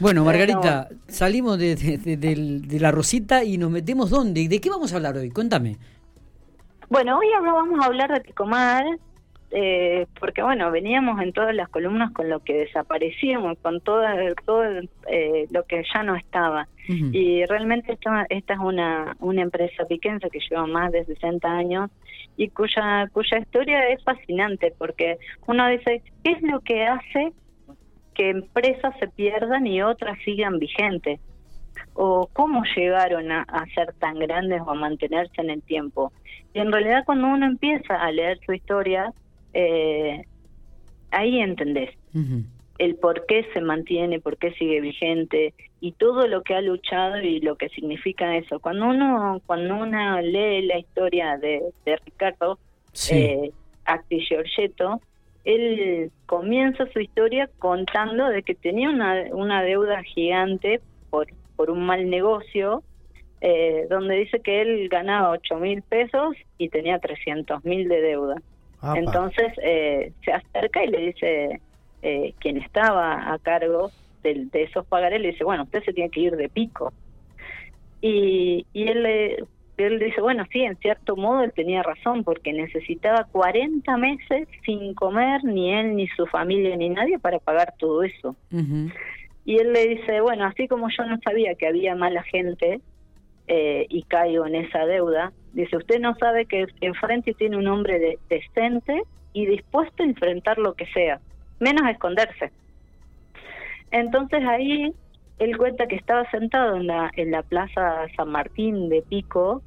Bueno, Margarita, salimos de, de, la Rosita y nos metemos dónde. ¿De qué vamos a hablar hoy? Cuéntame. Bueno, hoy vamos a hablar de Picomar, eh, porque bueno, veníamos en todas las columnas con lo que desaparecíamos, con todo, todo eh, lo que ya no estaba. Y realmente esta, esta es una, una empresa piquense que lleva más de 60 años y cuya, cuya historia es fascinante, porque uno dice, ¿qué es lo que hace que empresas se pierdan y otras sigan vigentes? o cómo llegaron a, ser tan grandes o a mantenerse en el tiempo. Y en realidad cuando uno empieza a leer su historia, eh, ahí entendés el por qué se mantiene, por qué sigue vigente y todo lo que ha luchado y lo que significa eso. Cuando uno cuando uno lee la historia de, Ricardo eh, Acti Giorgetto, él comienza su historia contando de que tenía una, una deuda gigante por, por un mal negocio, eh, donde dice que él ganaba 8 mil pesos y tenía 300 mil de deuda. Entonces eh, se acerca y le dice eh, quien estaba a cargo de, esos pagares, le dice, bueno, usted se tiene que ir de pico. Y, y él, le, él dice, bueno, sí, en cierto modo él tenía razón, porque necesitaba 40 meses sin comer, ni él, ni su familia, ni nadie para pagar todo eso. Y él le dice, bueno, así como yo no sabía que había mala gente eh, y caigo en esa deuda, dice, usted no sabe que enfrente tiene un hombre decente y dispuesto a enfrentar lo que sea, menos esconderse. Entonces ahí él cuenta que estaba sentado en la, en la plaza San Martín de Pico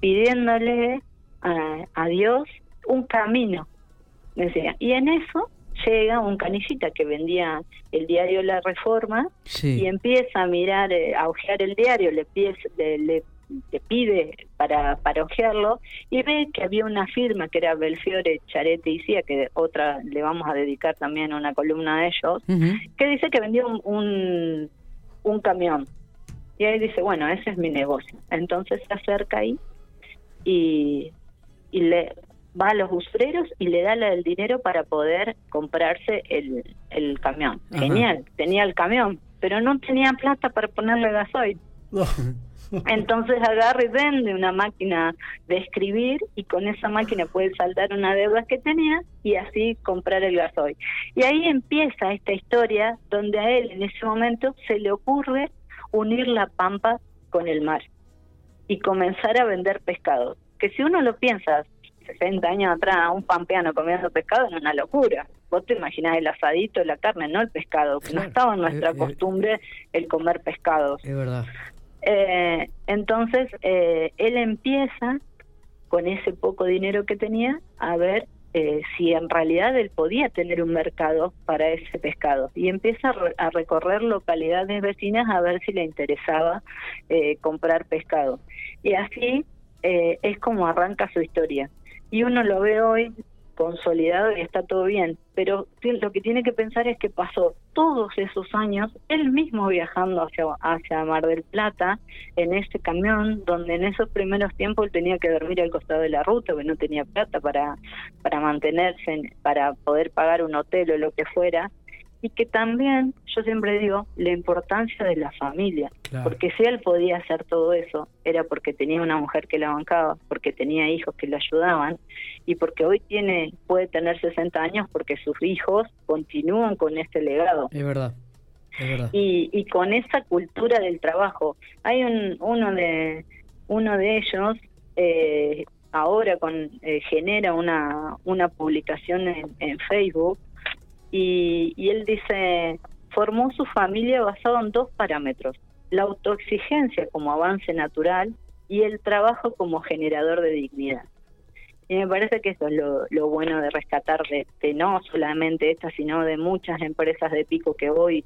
pidiéndole a, a Dios un camino, decía, y en eso llega un canillita que vendía el diario La Reforma y empieza a mirar, eh, a ojear el diario, le pide, le, pide para, para ojearlo y ve que había una firma que era Belfiore Charete y Cia, que otra le vamos a dedicar también una columna a ellos, que dice que vendía un, un, un camión. Y ahí dice, bueno, ese es mi negocio. Entonces se acerca ahí y, y le va a los usureros y le da el dinero para poder comprarse el, el camión. Genial, tenía el camión, pero no tenía plata para ponerle gasoil. Entonces agarra y vende una máquina de escribir y con esa máquina puede saldar una deuda que tenía y así comprar el gasoil. Y ahí empieza esta historia donde a él en ese momento se le ocurre unir la pampa con el mar y comenzar a vender pescado. Que si uno lo piensa 60 años atrás, un pampeano comiendo pescado es una locura. Vos te imaginás el asadito, la carne, no el pescado, que no estaba en nuestra eh, eh, costumbre el comer pescados. Es verdad. Eh, entonces, él empieza con ese poco dinero que tenía a ver si en realidad él podía tener un mercado para ese pescado y empieza a, recorrer localidades vecinas a ver si le interesaba comprar pescado. Y así es como arranca su historia y uno lo ve hoy consolidado y está todo bien, pero lo que tiene que pensar es que pasó todos esos años él mismo viajando hacia, hacia Mar del Plata en ese camión donde en esos primeros tiempos él tenía que dormir al costado de la ruta porque no tenía plata para, para mantenerse, para poder pagar un hotel o lo que fuera y que también, yo siempre digo, la importancia de la familia, porque si él podía hacer todo eso, era porque tenía una mujer que la bancaba, porque tenía hijos que le ayudaban, y porque hoy tiene puede tener 60 años porque sus hijos continúan con este legado. Es verdad. Es verdad. Y, y con esa cultura del trabajo. Hay un, uno de uno de ellos eh, ahora con eh, genera una, una publicación en Facebook y, él dice, formó su familia basado en dos parámetros, la autoexigencia como avance natural y el trabajo como generador de dignidad. Y me parece que eso es lo, bueno de rescatar de, no solamente esta, sino de muchas empresas de pico que hoy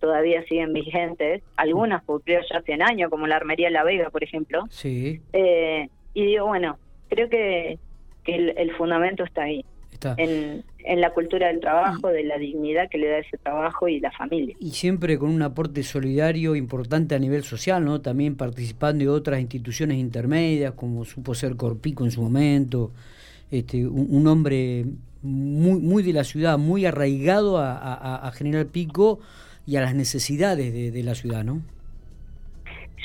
todavía siguen vigentes, algunas creo ya hace años, como la Armería La Vega, por ejemplo. Sí. Eh, y digo, bueno, creo que, que el fundamento está ahí en, la cultura del trabajo, de la dignidad que le da ese trabajo y la familia. Y siempre con un aporte solidario importante a nivel social, ¿no? También participando de otras instituciones intermedias, como supo ser Corpico en su momento, este, un, hombre muy, muy de la ciudad, muy arraigado a, General Pico, y a las necesidades de, la ciudad, ¿no?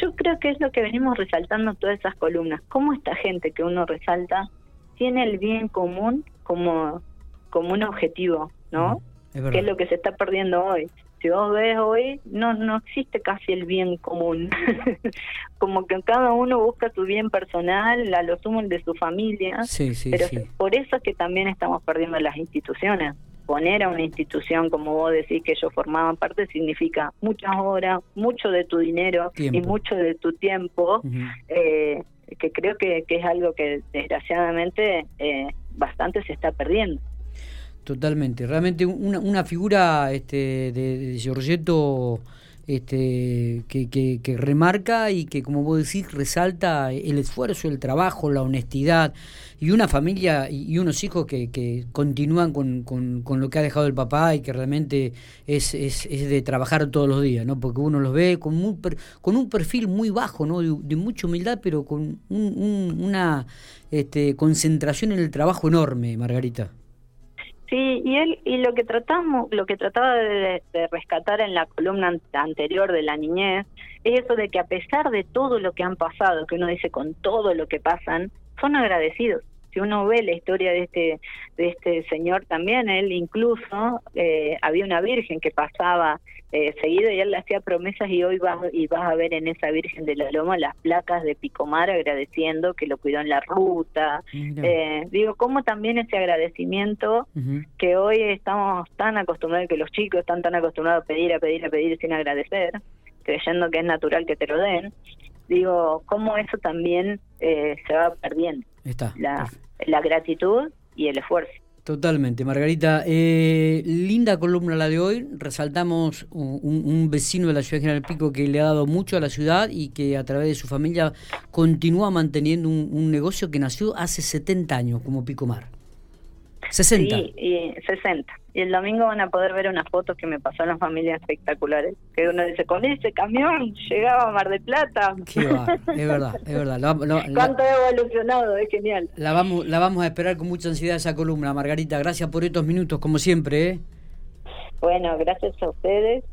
Yo creo que es lo que venimos resaltando todas esas columnas, cómo esta gente que uno resalta tiene el bien común como, como un objetivo, ¿no? que es lo que se está perdiendo hoy. Si vos ves hoy, no no existe casi el bien común. como que cada uno busca su bien personal, a lo sumo el de su familia. Sí, sí, pero por eso es que también estamos perdiendo las instituciones. Poner a una institución, como vos decís, que ellos formaban parte, significa muchas horas, mucho de tu dinero y mucho de tu tiempo, eh, que creo que, que, es algo que desgraciadamente eh, bastante se está perdiendo. Totalmente. Realmente una, una figura este, de, de Giorgetto este, que, remarca y que, como vos decís, resalta el esfuerzo, el trabajo, la honestidad y una familia y unos hijos que, continúan con, lo que ha dejado el papá y que realmente es, de trabajar todos los días, ¿no? porque uno los ve con, un, con un perfil muy bajo, ¿no? de, mucha humildad, pero con una este, concentración en el trabajo enorme, Margarita. Sí, y él y lo que tratamos, lo que trataba de, rescatar en la columna anterior de la niñez es eso de que a pesar de todo lo que han pasado, que uno dice con todo lo que pasan, son agradecidos si uno ve la historia de este de este señor también él incluso eh, había una virgen que pasaba eh, seguido y él le hacía promesas y hoy vas y vas a ver en esa virgen de la loma las placas de Picomar agradeciendo que lo cuidó en la ruta. Eh, digo cómo también ese agradecimiento que hoy estamos tan acostumbrados que los chicos están tan acostumbrados a pedir a pedir a pedir sin agradecer creyendo que es natural que te lo den digo cómo eso también se va perdiendo Está. La, la gratitud y el esfuerzo. Totalmente, Margarita. Eh, linda columna la de hoy. Resaltamos un, vecino de la ciudad de General Pico que le ha dado mucho a la ciudad y que a través de su familia continúa manteniendo un, negocio que nació hace 70 años como Pico Mar. 60. Sí, y 60. Y el domingo van a poder ver unas fotos que me pasó en las familias espectaculares. Que uno dice, con ese camión llegaba a Mar de Plata. Qué va, es verdad, es verdad. Cuánto ha evolucionado, es genial. La vamos, la vamos a esperar con mucha ansiedad esa columna, Margarita. Gracias por estos minutos, como siempre. ¿eh? Bueno, gracias a ustedes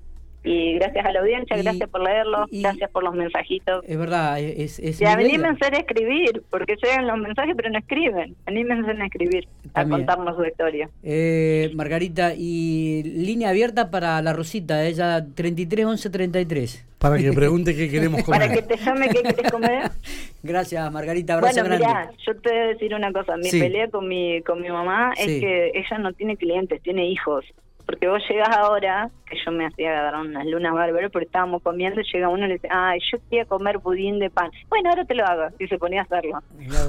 y gracias a la audiencia, gracias por leerlo, gracias por los mensajitos. Es verdad, es... es y anímense a escribir, porque llegan los mensajes pero no escriben. Anímense a escribir, a contarnos su historia. Eh, Margarita, y línea abierta para la Rosita, ella 33 11 33. Para que pregunte qué queremos comer. Para que te llame qué quieres comer. Gracias, Margarita. Abrazo bueno, mira, yo te voy a decir una cosa. Mi pelea con mi, con mi mamá es que ella no tiene clientes, tiene hijos. Porque vos llegas ahora, que yo me hacía agarrar unas lunas bárbaras, porque estábamos comiendo y llega uno y le dice, ay, yo quería comer budín de pan. Bueno, ahora te lo hago. Y se ponía a hacerlo.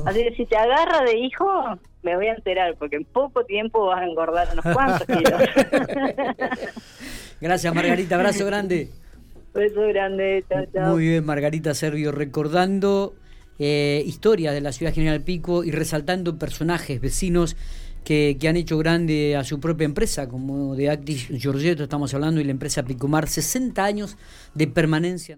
Así que si te agarra de hijo, me voy a enterar, porque en poco tiempo vas a engordar unos cuantos kilos. Gracias, Margarita. Abrazo grande. Beso grande. Chao, chao. Muy bien, Margarita Servio, recordando eh, historias de la ciudad General Pico y resaltando personajes, vecinos que, han hecho grande a su propia empresa, como de Actis Giorgetto estamos hablando, y la empresa Picomar, 60 años de permanencia.